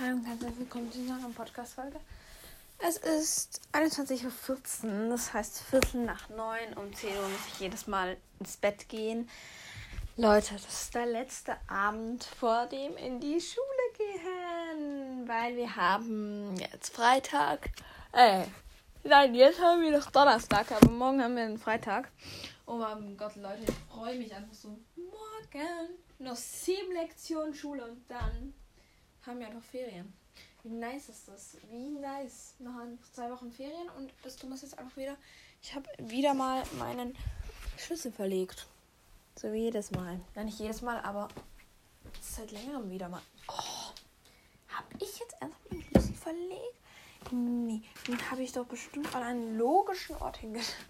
Hallo und herzlich willkommen zu einer Podcast-Folge. Es ist 21.14 Uhr, das heißt Viertel nach neun. Um 10 Uhr muss ich jedes Mal ins Bett gehen. Leute, das ist der letzte Abend vor dem in die Schule gehen, weil wir haben jetzt Freitag. Äh, nein, jetzt haben wir noch Donnerstag, aber morgen haben wir einen Freitag. Oh mein Gott, Leute, ich freue mich einfach so. Morgen noch sieben Lektionen Schule und dann haben wir doch Ferien. Wie nice ist das? Wie nice. Noch zwei Wochen Ferien und das Dumme ist jetzt einfach wieder. Ich habe wieder mal meinen Schlüssel verlegt. So wie jedes Mal. Ja, nicht jedes Mal, aber seit längerem wieder mal. Oh, habe ich jetzt ernsthaft meinen Schlüssel verlegt? Nee, den habe ich doch bestimmt an einen logischen Ort hingestellt.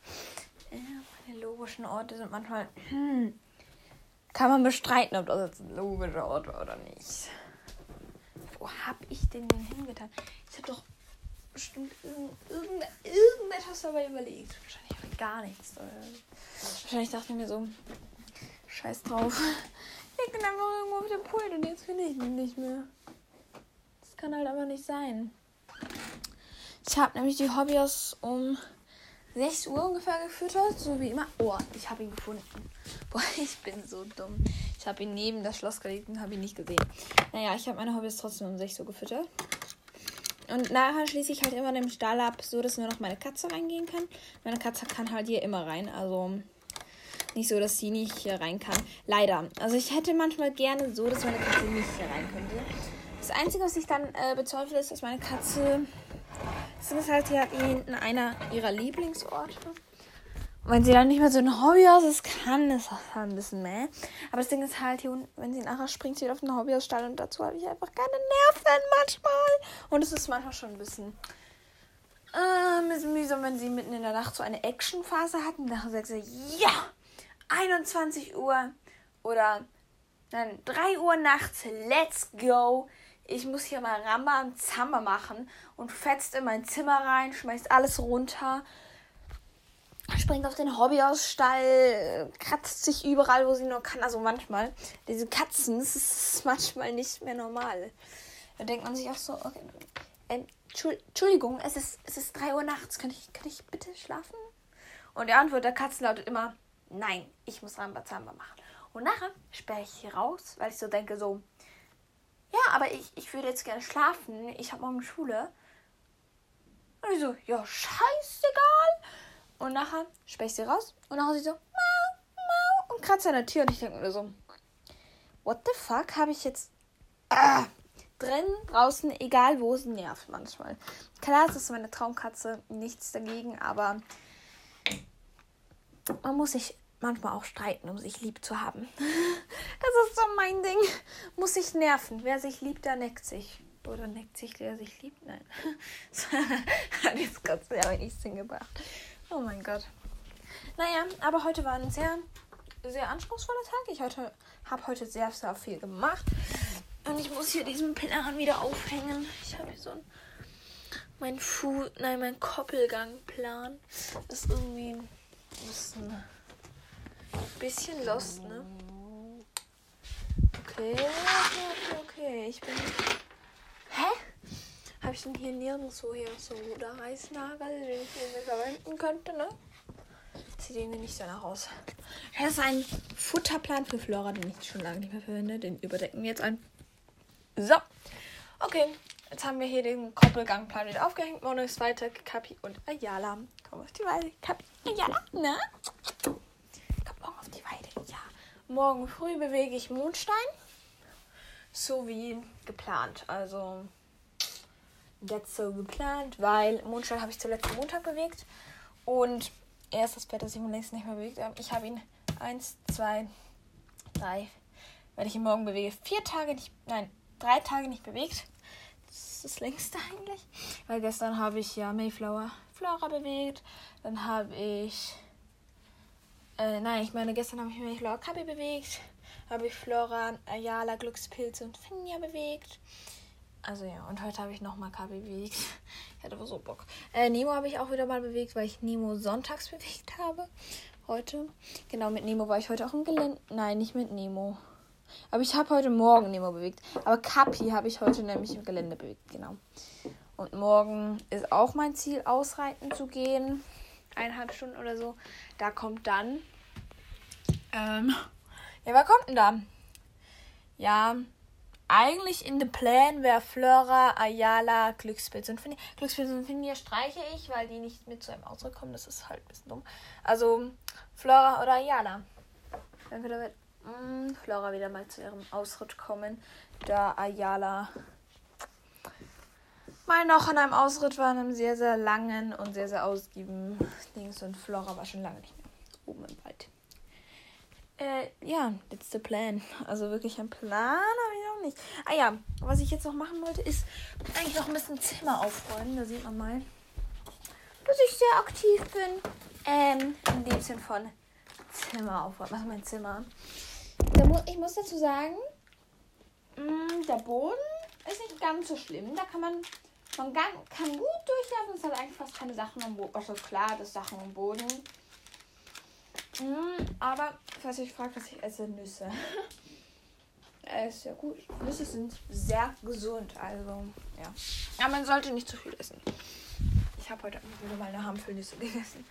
Ja, meine logischen Orte sind manchmal. Hm, kann man bestreiten, ob das jetzt ein logischer Ort war oder nicht. Wo habe ich denn den hingetan? Ich habe doch bestimmt irgend, irgendetwas dabei überlegt. Wahrscheinlich habe ich gar nichts. Wahrscheinlich dachte ich mir so, scheiß drauf. Ich bin einfach irgendwo auf dem Pult und jetzt finde ich ihn nicht mehr. Das kann halt aber nicht sein. Ich habe nämlich die Hobbys um 6 Uhr ungefähr gefüttert, so wie immer. Oh, ich habe ihn gefunden. Boah, ich bin so dumm. Ich habe ihn neben das Schloss gelegt und habe ihn nicht gesehen. Naja, ich habe meine Hobbys trotzdem um 6 Uhr gefüttert. Und nachher schließe ich halt immer den Stall ab, so dass nur noch meine Katze reingehen kann. Meine Katze kann halt hier immer rein. Also nicht so, dass sie nicht hier rein kann. Leider. Also ich hätte manchmal gerne so, dass meine Katze nicht hier rein könnte. Das Einzige, was ich dann äh, bezweifle, ist, dass meine Katze das ist halt ja hinten einer ihrer Lieblingsorte. Und wenn sie dann nicht mehr so ein Hobbyhaus ist, kann, das halt ein bisschen mehr. Aber das Ding ist halt hier, wenn sie nachher springt, sie auf den Hobbyhausstall und dazu habe ich einfach keine Nerven manchmal. Und es ist manchmal schon ein bisschen, äh, ein bisschen mühsam, wenn sie mitten in der Nacht so eine Actionphase hatten. Da sagt sie, ja, 21 Uhr oder nein, 3 Uhr nachts, let's go ich muss hier mal Ramba und Zamba machen und fetzt in mein Zimmer rein, schmeißt alles runter, springt auf den Hobbyausstall, kratzt sich überall, wo sie nur kann. Also manchmal, diese Katzen, das ist manchmal nicht mehr normal. Da denkt man sich auch so, okay, ähm, Entschuldigung, es ist, es ist 3 Uhr nachts, kann ich, kann ich bitte schlafen? Und die Antwort der Katzen lautet immer, nein, ich muss Rambazamba machen. Und nachher sperre ich hier raus, weil ich so denke, so, ja, aber ich, ich würde jetzt gerne schlafen. Ich habe morgen Schule. Und ich so, ja, scheißegal. Und nachher spreche ich sie raus. Und nachher sie so, mau, mau. Und kratzt an der Tür. Und ich denke mir so, what the fuck habe ich jetzt ah, drin, draußen, egal wo, es nervt manchmal. Klar, es ist meine Traumkatze, nichts dagegen, aber man muss sich manchmal auch streiten, um sich lieb zu haben. Das ist so mein Ding. Muss sich nerven. Wer sich liebt, der neckt sich. Oder neckt sich, der sich liebt? Nein. Hat jetzt gerade sehr wenig Sinn gebracht. Oh mein Gott. Naja, aber heute war ein sehr, sehr anspruchsvoller Tag. Ich heute, habe heute sehr, sehr viel gemacht. Und ich muss hier diesen Plan wieder aufhängen. Ich habe hier so ein, mein Fu, nein, mein Koppelgangplan. Ist irgendwie ein bisschen bisschen lost, ne? Okay, okay, okay. Ich bin. Hä? Habe ich denn hier nirgendwo hier so einen Reißnagel, den ich irgendwie verwenden könnte, ne? Sieht irgendwie nicht danach aus. Das ist ein Futterplan für Flora, den ich schon lange nicht mehr verwende. Den überdecken wir jetzt ein. So. Okay. Jetzt haben wir hier den Koppelgangplan wieder aufgehängt. Mono ist weiter. Kapi und Ayala. Komm auf die Weide. Kapi, Ayala, ne? Morgen früh bewege ich Mondstein. So wie geplant. Also, jetzt so geplant, weil Mondstein habe ich zuletzt Montag bewegt. Und er ist das Bett, das ich mir längst nicht mehr bewegt habe. Ich habe ihn eins, zwei, drei, weil ich ihn morgen bewege, vier Tage nicht, nein, drei Tage nicht bewegt. Das ist das längste eigentlich. Weil gestern habe ich ja Mayflower Flora bewegt. Dann habe ich äh, nein, ich meine, gestern habe ich Flora Kabi bewegt. Habe ich Flora, Ayala, Glückspilze und Finja bewegt. Also ja, und heute habe ich nochmal Kabi bewegt. Ich hatte aber so Bock. Äh, Nemo habe ich auch wieder mal bewegt, weil ich Nemo sonntags bewegt habe. Heute. Genau, mit Nemo war ich heute auch im Gelände. Nein, nicht mit Nemo. Aber ich habe heute Morgen Nemo bewegt. Aber Kapi habe ich heute nämlich im Gelände bewegt, genau. Und morgen ist auch mein Ziel, ausreiten zu gehen. Eineinhalb Stunden oder so. Da kommt dann. Ähm, ja, wer kommt denn da? Ja, eigentlich in den Plan wäre Flora, Ayala, Glückspilz und Finja. Glückspilz und Finja streiche ich, weil die nicht mit zu einem Ausdruck kommen. Das ist halt ein bisschen dumm. Also Flora oder Ayala. Entweder wird mh, Flora wieder mal zu ihrem Ausritt kommen, da Ayala mal noch an einem Ausritt war, in einem sehr, sehr langen und sehr, sehr ausgiebigen Dings und Flora war schon lange nicht mehr oben im Wald. Äh, ja, the plan. Also wirklich ein Plan habe ich auch nicht. Ah ja, was ich jetzt noch machen wollte, ist eigentlich noch ein bisschen Zimmer aufräumen. Da sieht man mal, dass ich sehr aktiv bin. Ähm, in dem Sinn von Zimmer aufräumen. Was ist mein Zimmer? Mu ich muss dazu sagen, mh, mm, der Boden ist nicht ganz so schlimm. Da kann man, man kann, kann gut durchlaufen. Es hat eigentlich fast keine Sachen am Boden. Also klar, das Sachen am Boden. Mm, aber, falls ihr euch fragt, was ich esse, Nüsse. Es ist ja gut. Nüsse sind sehr gesund, also ja. Aber man sollte nicht zu viel essen. Ich habe heute wieder mal eine Hampelnüsse gegessen.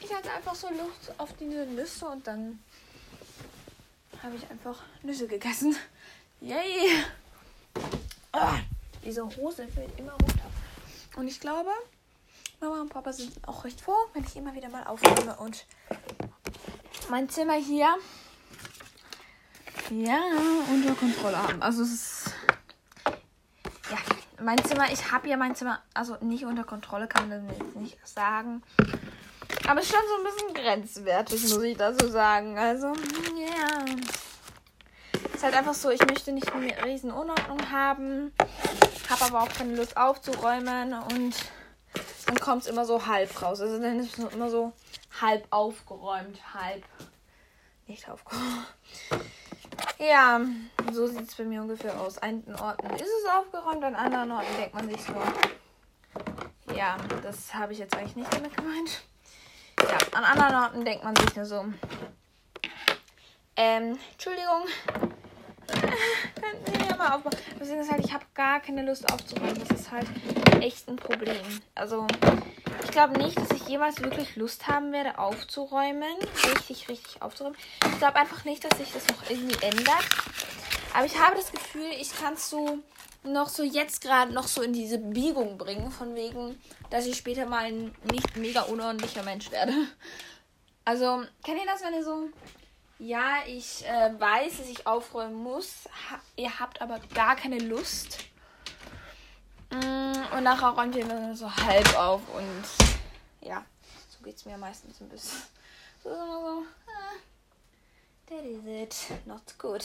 Ich hatte einfach so Lust auf diese Nüsse und dann habe ich einfach Nüsse gegessen. Yay! Ah, diese Hose fällt immer runter. Und ich glaube, Mama und Papa sind auch recht froh, wenn ich immer wieder mal aufnehme und mein Zimmer hier ja unter Kontrolle haben. Also es ist ja mein Zimmer. Ich habe ja mein Zimmer also nicht unter Kontrolle, kann man jetzt nicht sagen. Aber es ist schon so ein bisschen grenzwertig, muss ich dazu sagen. Also, ja. Yeah. Ist halt einfach so, ich möchte nicht eine riesen Unordnung haben. Habe aber auch keine Lust aufzuräumen und dann kommt es immer so halb raus. Also dann ist es immer so halb aufgeräumt, halb nicht aufgeräumt. Ja, so sieht es bei mir ungefähr aus. An Orten ist es aufgeräumt, an anderen Orten denkt man sich so. Ja, das habe ich jetzt eigentlich nicht damit gemeint. Ja, an anderen Orten denkt man sich nur so. Ähm, Entschuldigung. Könnten wir ja mal aufbauen. Deswegen ist halt, ich habe gar keine Lust aufzuräumen. Das ist halt echt ein Problem. Also, ich glaube nicht, dass ich jemals wirklich Lust haben werde, aufzuräumen. Richtig, richtig aufzuräumen. Ich glaube einfach nicht, dass sich das noch irgendwie ändert. Aber ich habe das Gefühl, ich kann es so noch so jetzt gerade noch so in diese Biegung bringen, von wegen, dass ich später mal ein nicht mega unordentlicher Mensch werde. Also, kennt ihr das, wenn ihr so ja, ich äh, weiß, dass ich aufräumen muss. Ha ihr habt aber gar keine Lust. Mm, und nachher räumt ihr immer so halb auf. Und ja, so geht es mir meistens ein bisschen. So, so, so. Ah, that is it. Not good.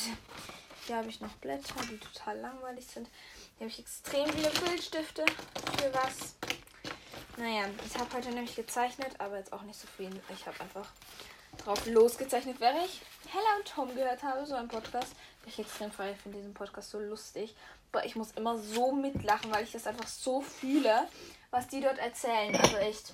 Hier habe ich noch Blätter, die total langweilig sind. Hier habe ich extrem viele Filzstifte. Für was? Naja, ich habe heute nämlich gezeichnet, aber jetzt auch nicht so viel. Ich habe einfach drauf losgezeichnet, wäre ich Hella und Tom gehört habe, so ein Podcast. Ich extrem frei finde diesen Podcast so lustig. Aber ich muss immer so mitlachen, weil ich das einfach so fühle, was die dort erzählen. Also echt.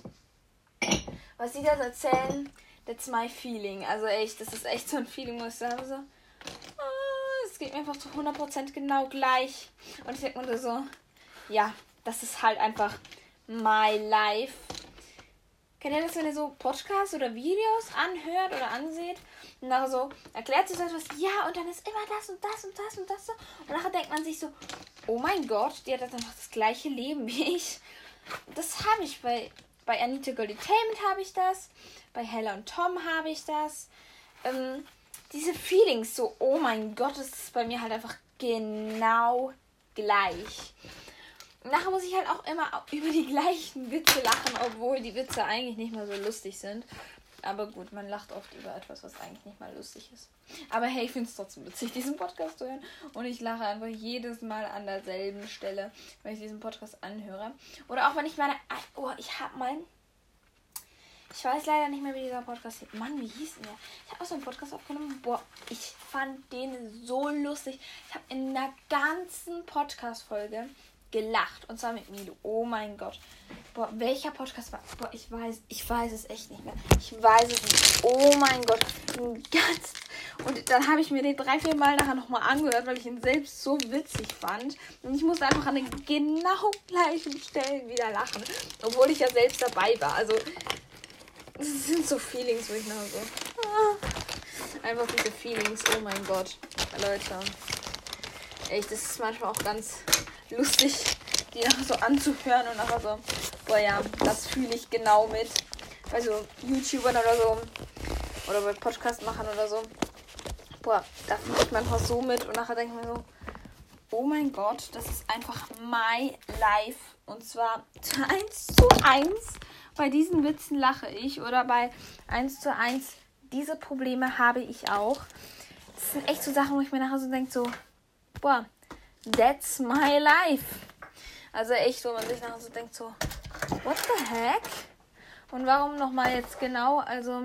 Was die dort erzählen, that's my feeling. Also echt, das ist echt so ein Feeling, wo ich sage so. Ah, es geht mir einfach zu 100% genau gleich. Und ich denke mir so, ja, das ist halt einfach my life. Kennt ihr das, wenn ihr so Podcasts oder Videos anhört oder anseht? Und nachher so erklärt sich so etwas, ja, und dann ist immer das und das und das und das so. Und nachher denkt man sich so, oh mein Gott, die hat noch das gleiche Leben wie ich. Das habe ich bei, bei Anita Golditainment habe ich das. Bei Hella und Tom habe ich das. Ähm, diese Feelings so, oh mein Gott, das ist bei mir halt einfach genau gleich nachher muss ich halt auch immer über die gleichen Witze lachen, obwohl die Witze eigentlich nicht mehr so lustig sind. Aber gut, man lacht oft über etwas, was eigentlich nicht mal lustig ist. Aber hey, ich finde es trotzdem witzig, diesen Podcast zu hören. Und ich lache einfach jedes Mal an derselben Stelle, wenn ich diesen Podcast anhöre. Oder auch wenn ich meine. Oh, ich habe mal. Ich weiß leider nicht mehr, wie dieser Podcast hieß. Mann, wie hieß denn der? Ich habe auch so einen Podcast aufgenommen. Boah, ich fand den so lustig. Ich habe in der ganzen Podcast-Folge gelacht. Und zwar mit Milo. Oh mein Gott. Boah, welcher Podcast war? Boah, ich weiß, ich weiß es echt nicht mehr. Ich weiß es nicht. Oh mein Gott. Ganz. Und dann habe ich mir den drei, vier Mal nachher nochmal angehört, weil ich ihn selbst so witzig fand. Und ich musste einfach an den genau gleichen Stellen wieder lachen. Obwohl ich ja selbst dabei war. Also, es sind so Feelings, wo ich nachher so. Ah, einfach diese Feelings. Oh mein Gott. Leute. Echt, das ist manchmal auch ganz lustig, die nachher so anzuhören und nachher so, boah ja, das fühle ich genau mit. Bei so YouTubern oder so. Oder bei Podcast-Machern oder so. Boah, da fühle ich manchmal so mit und nachher denke ich mir so, oh mein Gott, das ist einfach my life. Und zwar 1 zu 1. Bei diesen Witzen lache ich. Oder bei 1 zu 1, diese Probleme habe ich auch. Das sind echt so Sachen, wo ich mir nachher so denke, so, boah, that's my life. Also echt, wo man sich nachher so denkt, so, what the heck? Und warum nochmal jetzt genau? Also,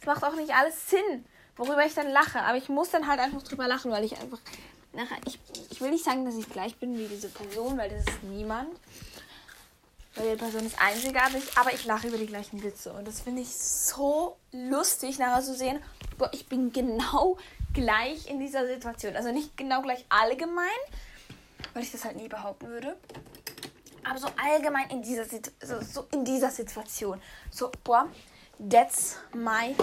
es macht auch nicht alles Sinn, worüber ich dann lache. Aber ich muss dann halt einfach drüber lachen, weil ich einfach nachher, ich, ich will nicht sagen, dass ich gleich bin wie diese Person, weil das ist niemand. Weil die Person ist einzigartig, aber ich lache über die gleichen Witze. Und das finde ich so lustig, nachher zu sehen, boah, ich bin genau gleich in dieser Situation. Also nicht genau gleich allgemein, weil ich das halt nie behaupten würde. Aber so allgemein in dieser, so, so in dieser Situation. So, boah, that's my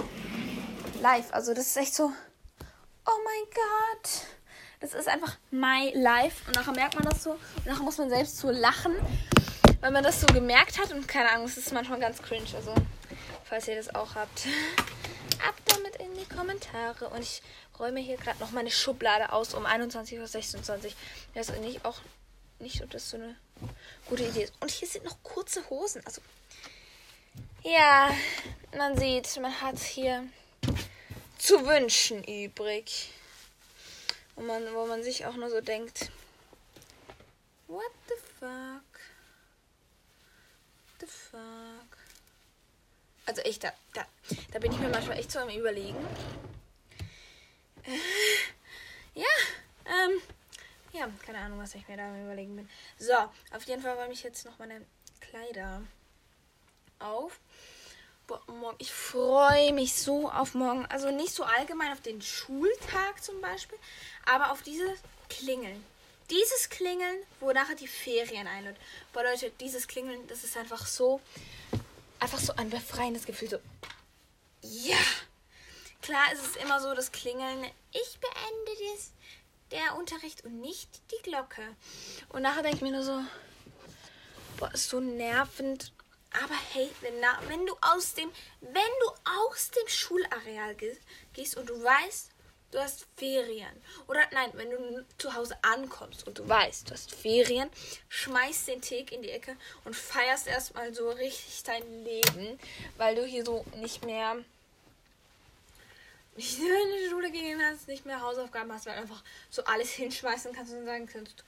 life. Also das ist echt so, oh mein Gott. Das ist einfach my life. Und nachher merkt man das so. Und nachher muss man selbst so lachen, weil man das so gemerkt hat. Und keine Ahnung, es ist manchmal ganz cringe. Also, falls ihr das auch habt, ab damit in die Kommentare. Und ich räume hier gerade noch meine Schublade aus um 21.26 Uhr. Das ist nicht auch nicht so, dass so eine gute Idee ist. Und hier sind noch kurze Hosen. Also, ja, man sieht, man hat hier zu wünschen übrig. Und man, wo man sich auch nur so denkt, what the fuck? What the fuck? Also echt, da, da, da bin ich mir manchmal echt so am überlegen. Äh, ja, ähm, ja, keine Ahnung, was ich mir da am überlegen bin. So, auf jeden Fall räume ich jetzt noch meine Kleider auf. Boah, ich freue mich so auf morgen. Also nicht so allgemein auf den Schultag zum Beispiel, aber auf dieses Klingeln. Dieses Klingeln, wo nachher die Ferien einlädt. Boah, Leute, dieses Klingeln, das ist einfach so, einfach so ein befreiendes Gefühl. So, ja. Klar ist es immer so, das Klingeln, ich beende das, der Unterricht und nicht die Glocke. Und nachher denke ich mir nur so, boah, ist so nervend. Aber hey, wenn, wenn du aus dem, wenn du aus dem Schulareal gehst und du weißt, du hast Ferien. Oder nein, wenn du zu Hause ankommst und du weißt, du hast Ferien, schmeißt den Tee in die Ecke und feierst erstmal so richtig dein Leben, weil du hier so nicht mehr nicht in die Schule gehen hast, nicht mehr Hausaufgaben hast, weil einfach so alles hinschmeißen kannst und sagen kannst,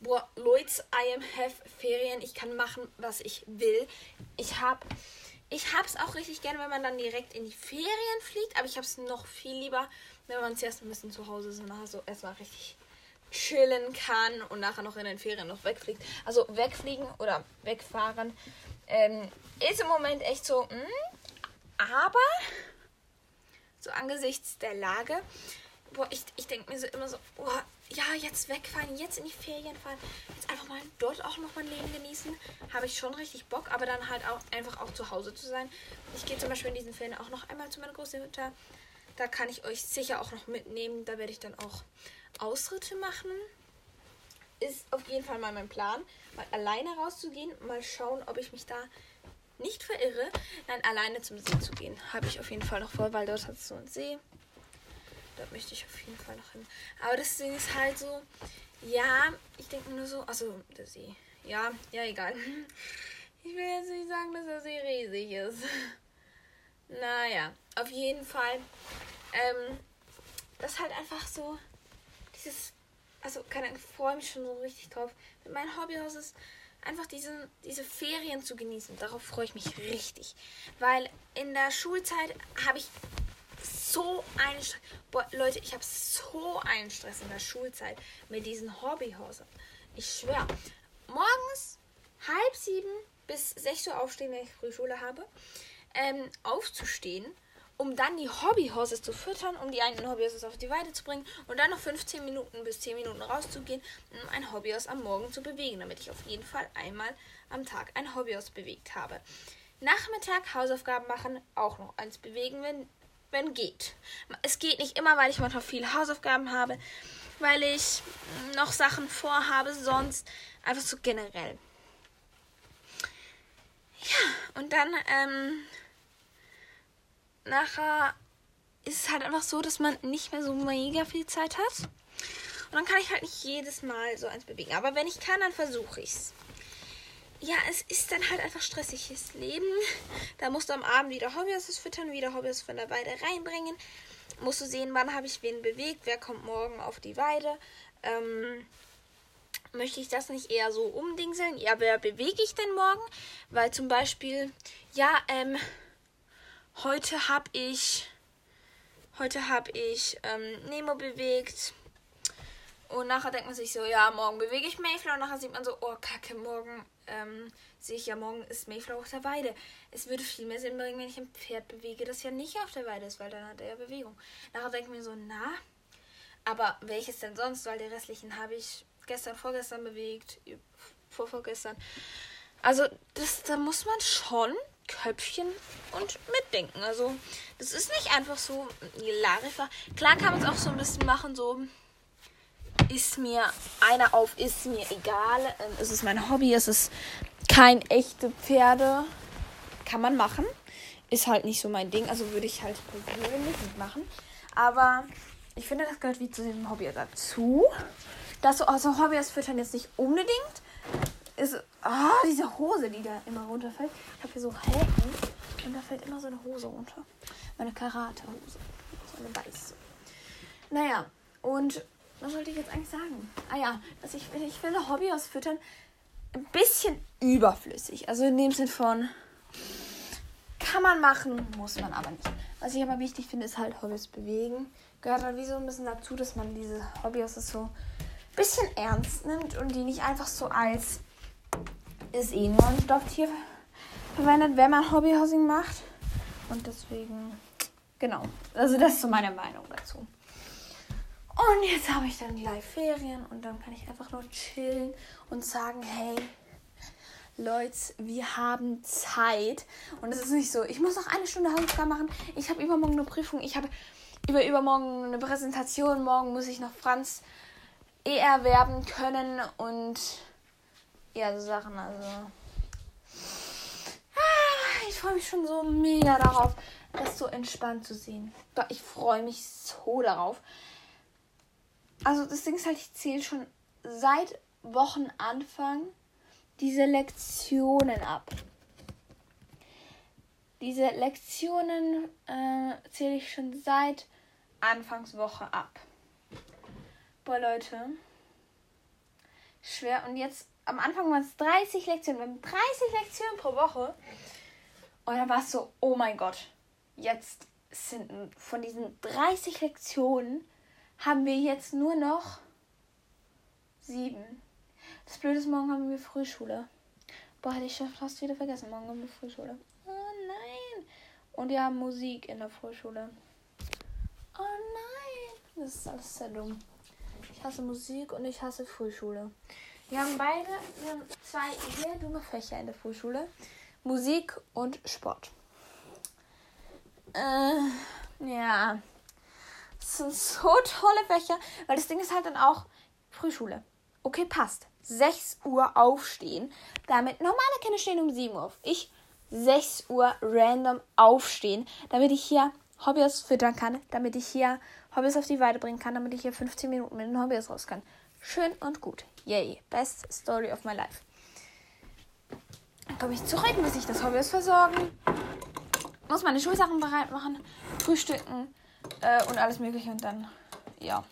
boah, Leute, I am have Ferien, ich kann machen, was ich will. Ich hab, ich hab's auch richtig gerne, wenn man dann direkt in die Ferien fliegt, aber ich hab's noch viel lieber, wenn man zuerst ein bisschen zu Hause ist und nachher so erstmal richtig chillen kann und nachher noch in den Ferien noch wegfliegt. Also wegfliegen oder wegfahren ähm, ist im Moment echt so, mh, hm, aber so angesichts der Lage, boah, ich, ich denke mir so immer so, boah, ja, jetzt wegfahren, jetzt in die Ferien fahren, jetzt einfach mal dort auch noch mein Leben genießen, habe ich schon richtig Bock, aber dann halt auch einfach auch zu Hause zu sein. Ich gehe zum Beispiel in diesen Ferien auch noch einmal zu meiner Großmutter. Da kann ich euch sicher auch noch mitnehmen. Da werde ich dann auch Ausritte machen. Ist auf jeden Fall mal mein Plan, mal alleine rauszugehen, mal schauen, ob ich mich da nicht verirre, dann alleine zum See zu gehen. Habe ich auf jeden Fall noch vor, weil dort hat es so einen See. Dort möchte ich auf jeden Fall noch hin. Aber das Ding ist halt so, ja, ich denke nur so, also der See. Ja, ja, egal. Ich will jetzt nicht sagen, dass der See riesig ist. Naja, auf jeden Fall. Ähm, das halt einfach so, dieses, also keine Ahnung, ich freue mich schon so richtig drauf. Mein Hobbyhaus ist einfach diese, diese Ferien zu genießen. Darauf freue ich mich richtig. Weil in der Schulzeit habe ich so einen Stress. Boah, Leute, ich habe so einen Stress in der Schulzeit mit diesen Hobbyhäusern. Ich schwöre. morgens halb sieben bis sechs Uhr aufstehen, wenn ich Frühschule habe, ähm, aufzustehen, um dann die Hobbyhorses zu füttern, um die einen Hobbyhorses auf die Weide zu bringen und dann noch 15 Minuten bis 10 Minuten rauszugehen, um ein Hobbyhaus am Morgen zu bewegen, damit ich auf jeden Fall einmal am Tag ein Hobbyhaus bewegt habe. Nachmittag Hausaufgaben machen, auch noch eins bewegen, wenn, wenn geht. Es geht nicht immer, weil ich manchmal viele Hausaufgaben habe, weil ich noch Sachen vorhabe, sonst einfach so generell. Ja, und dann, ähm, nachher ist es halt einfach so, dass man nicht mehr so mega viel Zeit hat. Und dann kann ich halt nicht jedes Mal so eins bewegen. Aber wenn ich kann, dann versuche ich es. Ja, es ist dann halt einfach stressiges Leben. Da musst du am Abend wieder Hobbys füttern, wieder Hobbys von der Weide reinbringen. Musst du sehen, wann habe ich wen bewegt, wer kommt morgen auf die Weide. Ähm, möchte ich das nicht eher so umdingseln? Ja, wer bewege ich denn morgen? Weil zum Beispiel, ja, ähm, heute habe ich, heute habe ich ähm, Nemo bewegt. Und nachher denkt man sich so, ja, morgen bewege ich Mayflower. Und nachher sieht man so, oh, kacke, morgen ähm, sehe ich ja, morgen ist Mayflower auf der Weide. Es würde viel mehr Sinn bringen, wenn ich ein Pferd bewege, das ja nicht auf der Weide ist, weil dann hat er ja Bewegung. Nachher denke ich mir so, na, aber welches denn sonst? Weil die restlichen habe ich gestern, vorgestern bewegt, vorvorgestern. Also, das, da muss man schon Köpfchen und mitdenken. Also, das ist nicht einfach so Lariffer. Klar kann man es auch so ein bisschen machen, so ist mir einer auf, ist mir egal. Ähm, es ist mein Hobby, es ist kein echte Pferde. Kann man machen. Ist halt nicht so mein Ding, also würde ich halt persönlich nicht machen. Aber ich finde, das gehört wie zu dem Hobby dazu dass du also Hobbys füttern jetzt nicht unbedingt. Ist, ah, diese Hose, die da immer runterfällt. Ich habe hier so Häken und da fällt immer so eine Hose runter. Meine Karate-Hose. So eine weiße. Naja, und was sollte ich jetzt eigentlich sagen? Ah ja, dass ich, ich finde Hobby ausfüttern ein bisschen überflüssig. Also in dem Sinn von kann man machen, muss man aber nicht. Was ich aber wichtig finde, ist halt Hobbys bewegen. Gehört halt wie so ein bisschen dazu, dass man diese Hobbys so bisschen ernst nimmt und die nicht einfach so als ist eh nur ein Stofftier verwendet, wenn man Hobbyhousing macht. Und deswegen, genau. Also das ist so meine Meinung dazu. Und jetzt habe ich dann gleich Ferien und dann kann ich einfach nur chillen und sagen, hey, Leute, wir haben Zeit. Und es ist nicht so, ich muss noch eine Stunde Hausaufgaben machen. Ich habe übermorgen eine Prüfung. Ich habe über übermorgen eine Präsentation. Morgen muss ich noch Franz erwerben können und ja, so Sachen. Also. Ah, ich freue mich schon so mega darauf, das so entspannt zu sehen. Ich freue mich so darauf. Also das Ding ist halt, ich zähle schon seit Wochenanfang diese Lektionen ab. Diese Lektionen äh, zähle ich schon seit Anfangswoche ab. Boah, Leute. Schwer. Und jetzt, am Anfang waren es 30 Lektionen. Wir haben 30 Lektionen pro Woche. Und dann war es so, oh mein Gott. Jetzt sind von diesen 30 Lektionen haben wir jetzt nur noch sieben. Das Blöde ist, morgen haben wir Frühschule. Boah, hätte ich fast wieder vergessen. Morgen haben wir Frühschule. Oh nein. Und wir haben Musik in der Frühschule. Oh nein. Das ist alles sehr dumm. Ich hasse Musik und ich hasse Frühschule. Wir haben beide wir haben zwei sehr dumme Fächer in der Frühschule. Musik und Sport. Äh, ja. Das sind so tolle Fächer, weil das Ding ist halt dann auch Frühschule. Okay, passt. 6 Uhr aufstehen. Damit normale Kinder stehen um 7 Uhr. Ich 6 Uhr random aufstehen, damit ich hier Hobbys füttern kann, damit ich hier Hobbys auf die Weide bringen kann, damit ich hier 15 Minuten mit den Hobbys raus kann. Schön und gut. Yay. Best Story of my life. Dann komme ich zurück, muss ich das Hobbys versorgen. Muss meine Schulsachen bereit machen, frühstücken äh, und alles mögliche und dann, ja.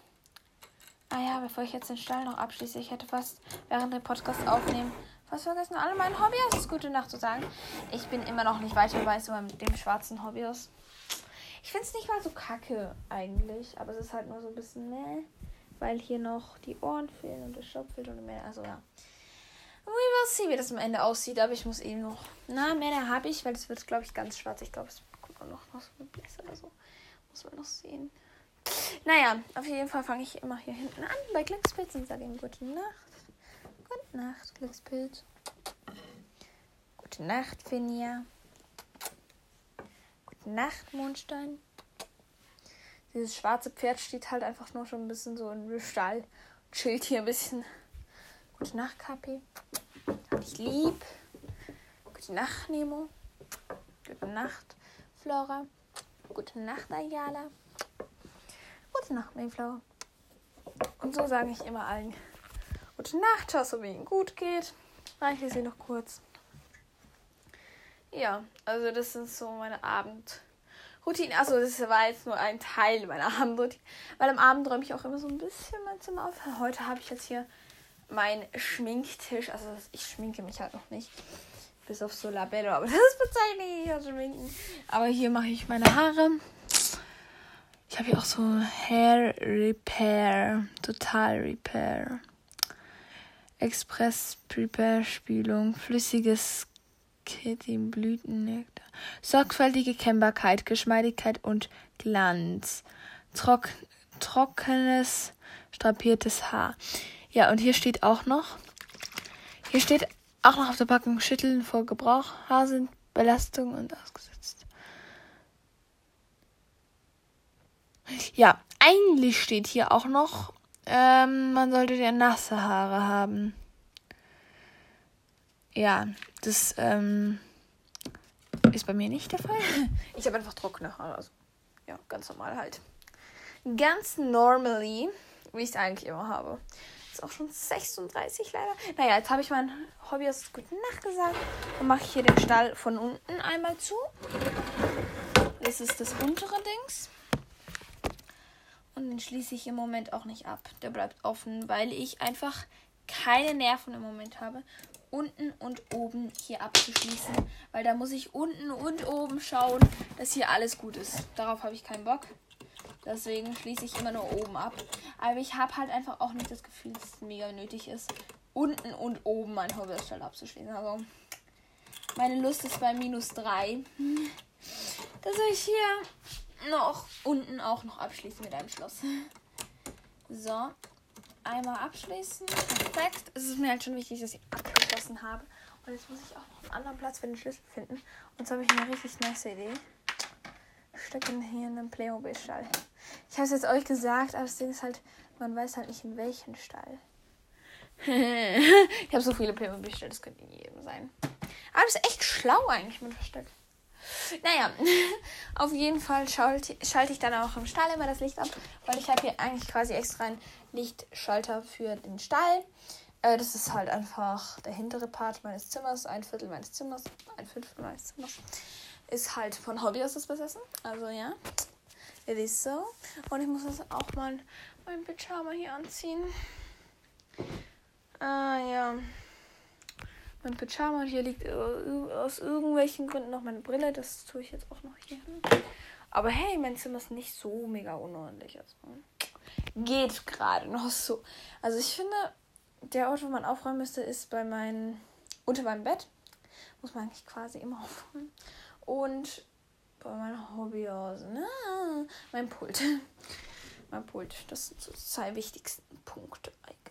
Ah ja, bevor ich jetzt den Stall noch abschließe, ich hätte fast während dem Podcast aufnehmen fast vergessen, alle meine Hobbys gute Nacht zu sagen. Ich bin immer noch nicht weiter bei so mit dem schwarzen Hobbys. Ich finde es nicht mal so kacke eigentlich, aber es ist halt nur so ein bisschen, ne, weil hier noch die Ohren fehlen und der Stopp fehlt und mehr. Also ja. We will see, wie das am Ende aussieht, aber ich muss eben noch. Na, mehr habe ich, weil es wird, glaube ich, ganz schwarz. Ich glaube, es kommt noch, noch so ein Blässe oder so. Muss man noch sehen. Naja, auf jeden Fall fange ich immer hier hinten an bei Glückspilz und sage ihm gute Nacht. Gute Nacht, Glückspilz. Gute Nacht, Finja. Gute Nacht, Mondstein. Dieses schwarze Pferd steht halt einfach nur schon ein bisschen so im Stall. Chillt hier ein bisschen. Gute Nacht, Kapi. Hab ich lieb. Gute Nacht, Nemo. Gute Nacht, Flora. Gute Nacht, Ayala. Gute Nacht, Mayflower. Und so sage ich immer allen Gute Nacht, schau so wie ihnen gut geht. Reiche sie noch kurz. Ja, also das sind so meine Abendroutinen. Also das war jetzt nur ein Teil meiner Abendroutine. Weil am Abend räume ich auch immer so ein bisschen mein Zimmer auf. Heute habe ich jetzt hier meinen Schminktisch. Also ich schminke mich halt noch nicht. Bis auf so Labello. Aber das bezeichne ich als Schminken. Aber hier mache ich meine Haare. Ich habe hier auch so Hair Repair. Total Repair. Express Prepare Spülung. Flüssiges Blütennektar. Sorgfältige Kennbarkeit, Geschmeidigkeit und Glanz. Trock, trockenes, strapiertes Haar. Ja, und hier steht auch noch, hier steht auch noch auf der Packung Schütteln vor Gebrauch. Haar sind Belastung und ausgesetzt. Ja, eigentlich steht hier auch noch, ähm, man sollte ja nasse Haare haben. Ja, das ähm, ist bei mir nicht der Fall. Ich habe einfach trockene Haare. Also, ja, ganz normal halt. Ganz normally, wie ich es eigentlich immer habe. Ist auch schon 36 leider. Naja, jetzt habe ich mein Hobby aus Gute Nacht gesagt. Und mache ich hier den Stall von unten einmal zu. Das ist das untere Dings. Und den schließe ich im Moment auch nicht ab. Der bleibt offen, weil ich einfach keine Nerven im Moment habe, unten und oben hier abzuschließen. Weil da muss ich unten und oben schauen, dass hier alles gut ist. Darauf habe ich keinen Bock. Deswegen schließe ich immer nur oben ab. Aber ich habe halt einfach auch nicht das Gefühl, dass es mega nötig ist, unten und oben mein Hobbystall abzuschließen. Also meine Lust ist bei minus 3. Dass ich hier noch unten auch noch abschließen mit einem Schloss. So. Einmal abschließen. Perfekt. Es ist mir halt schon wichtig, dass ich abgeschlossen habe. Und jetzt muss ich auch noch einen anderen Platz für den Schlüssel finden. Und jetzt habe ich eine richtig nice Idee. Stecken hier in einem Playmobil-Stall. Ich habe es jetzt euch gesagt, aber das Ding ist halt, man weiß halt nicht in welchen Stall. ich habe so viele Playmobil-Stall, das könnte in jedem sein. Aber das ist echt schlau eigentlich mit Versteck. Naja, auf jeden Fall schalte, schalte ich dann auch im Stall immer das Licht ab, weil ich habe hier eigentlich quasi extra einen Lichtschalter für den Stall. Äh, das ist halt einfach der hintere Part meines Zimmers, ein Viertel meines Zimmers, ein Fünftel meines Zimmers. Ist halt von Hobbyists besessen. Also ja, it is so. Und ich muss jetzt auch mal mein Pyjama hier anziehen. Ah ja mein Pyjama. Und hier liegt aus irgendwelchen Gründen noch meine Brille. Das tue ich jetzt auch noch hier hin. Aber hey, mein Zimmer ist nicht so mega unordentlich. Also, geht gerade noch so. Also ich finde, der Ort, wo man aufräumen müsste, ist bei meinem unter meinem Bett. Muss man eigentlich quasi immer aufräumen. Und bei meinem Hobbyhausen. Ah, mein Pult. mein Pult. Das sind so zwei wichtigsten Punkte eigentlich.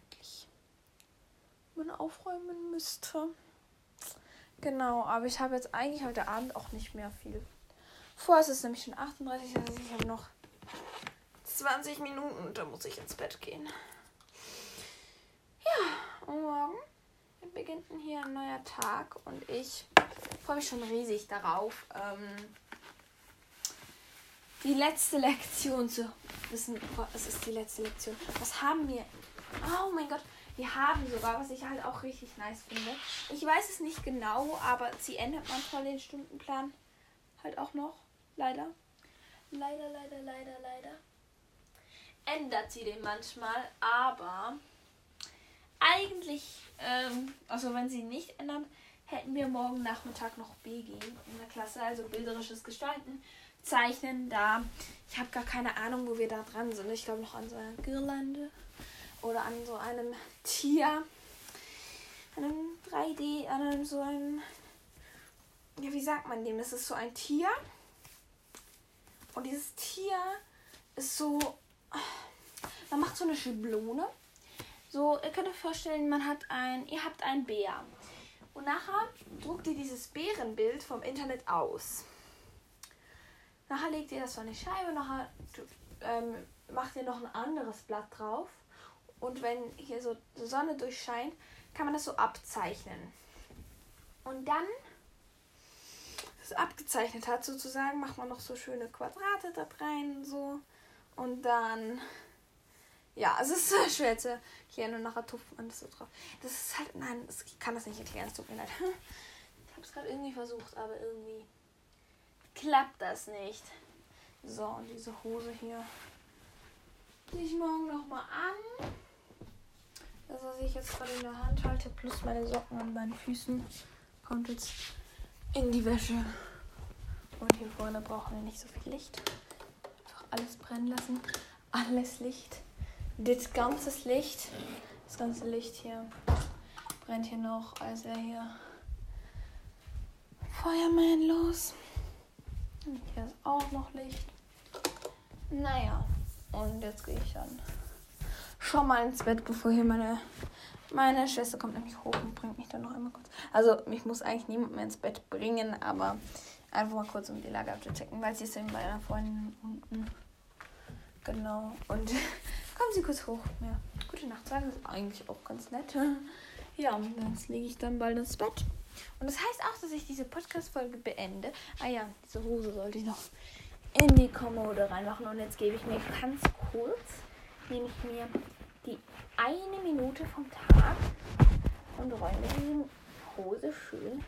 Man aufräumen müsste. Genau, aber ich habe jetzt eigentlich heute Abend auch nicht mehr viel vor. Es ist nämlich schon 38, also ich habe noch 20 Minuten und dann muss ich ins Bett gehen. Ja, und morgen beginnt hier ein neuer Tag und ich freue mich schon riesig darauf, ähm, die letzte Lektion zu wissen. Was ist die letzte Lektion? Was haben wir? Oh mein Gott, wir haben sogar, was ich halt auch richtig nice finde. Ich weiß es nicht genau, aber sie ändert manchmal den Stundenplan halt auch noch. Leider. Leider, leider, leider, leider. Ändert sie den manchmal, aber eigentlich, ähm, also wenn sie nicht ändert, hätten wir morgen Nachmittag noch BG in der Klasse, also bilderisches Gestalten, Zeichnen da. Ich habe gar keine Ahnung, wo wir da dran sind. Ich glaube noch an so einer Girlande oder an so einem Tier. einem 3D, an einem so einem, ja, wie sagt man dem? Das ist so ein Tier. Und dieses Tier ist so, man macht so eine Schablone. So, ihr könnt euch vorstellen, man hat ein, ihr habt einen Bär. Und nachher druckt ihr dieses Bärenbild vom Internet aus. Nachher legt ihr das so eine Scheibe, nachher ähm, macht ihr noch ein anderes Blatt drauf. Und wenn hier so die Sonne durchscheint, kann man das so abzeichnen. Und dann, das abgezeichnet hat sozusagen, macht man noch so schöne Quadrate da rein so. Und dann, ja, es ist so schwer zu erklären und nachher tupft man das so drauf. Das ist halt, nein, ich kann das nicht erklären, es tut mir leid. Ich habe es gerade irgendwie versucht, aber irgendwie klappt das nicht. So, und diese Hose hier ziehe ich morgen nochmal an. Das, was ich jetzt gerade in der Hand halte, plus meine Socken an meinen Füßen, kommt jetzt in die Wäsche. Und hier vorne brauchen wir nicht so viel Licht. Einfach alles brennen lassen. Alles Licht. Das ganze Licht. Das ganze Licht hier brennt hier noch, als wäre hier Feuerman los. Und hier ist auch noch Licht. Naja, und jetzt gehe ich dann schon mal ins Bett, bevor hier meine, meine Schwester kommt nämlich hoch und bringt mich dann noch einmal kurz. Also, mich muss eigentlich niemand mehr ins Bett bringen, aber einfach mal kurz um die Lage abzuchecken, weil sie ist eben bei einer Freundin unten. Genau. Und kommen Sie kurz hoch. Ja. Gute Nacht sagen ist eigentlich auch ganz nett. Ja, und jetzt lege ich dann bald ins Bett. Und das heißt auch, dass ich diese Podcast-Folge beende. Ah ja, diese Hose sollte ich noch in die Kommode reinmachen. Und jetzt gebe ich mir ganz kurz, nehme ich mir eine Minute vom Tag und räume die Hose schön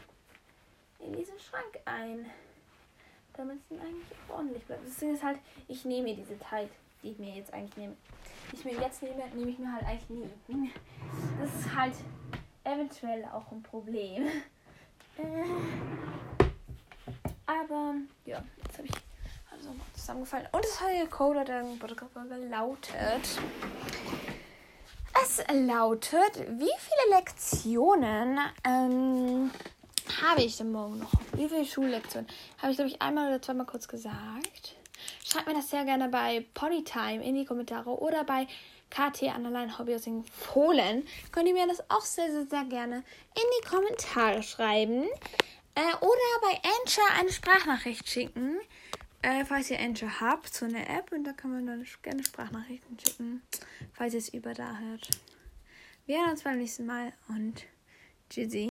in diesen Schrank ein. Damit es dann eigentlich ordentlich bleibt. Das Ding ist halt, ich nehme mir diese Zeit, die ich mir jetzt eigentlich nehme. Die ich mir jetzt nehme, nehme ich mir halt eigentlich nie. Das ist halt eventuell auch ein Problem. Äh, aber ja, jetzt habe ich also zusammengefallen. Und das heutige Code hat dann lautet. Es lautet, wie viele Lektionen ähm, habe ich denn morgen noch? Wie viele Schullektionen? Habe ich, glaube ich, einmal oder zweimal kurz gesagt. Schreibt mir das sehr gerne bei Ponytime in die Kommentare oder bei KT Underline Hobby aus Fohlen. Könnt ihr mir das auch sehr, sehr, sehr gerne in die Kommentare schreiben. Äh, oder bei Anchor eine Sprachnachricht schicken. Äh, falls ihr Anchor habt, so eine App. Und da kann man dann gerne Sprachnachrichten schicken, falls ihr es über da hört. Wir hören uns beim nächsten Mal und tschüssi.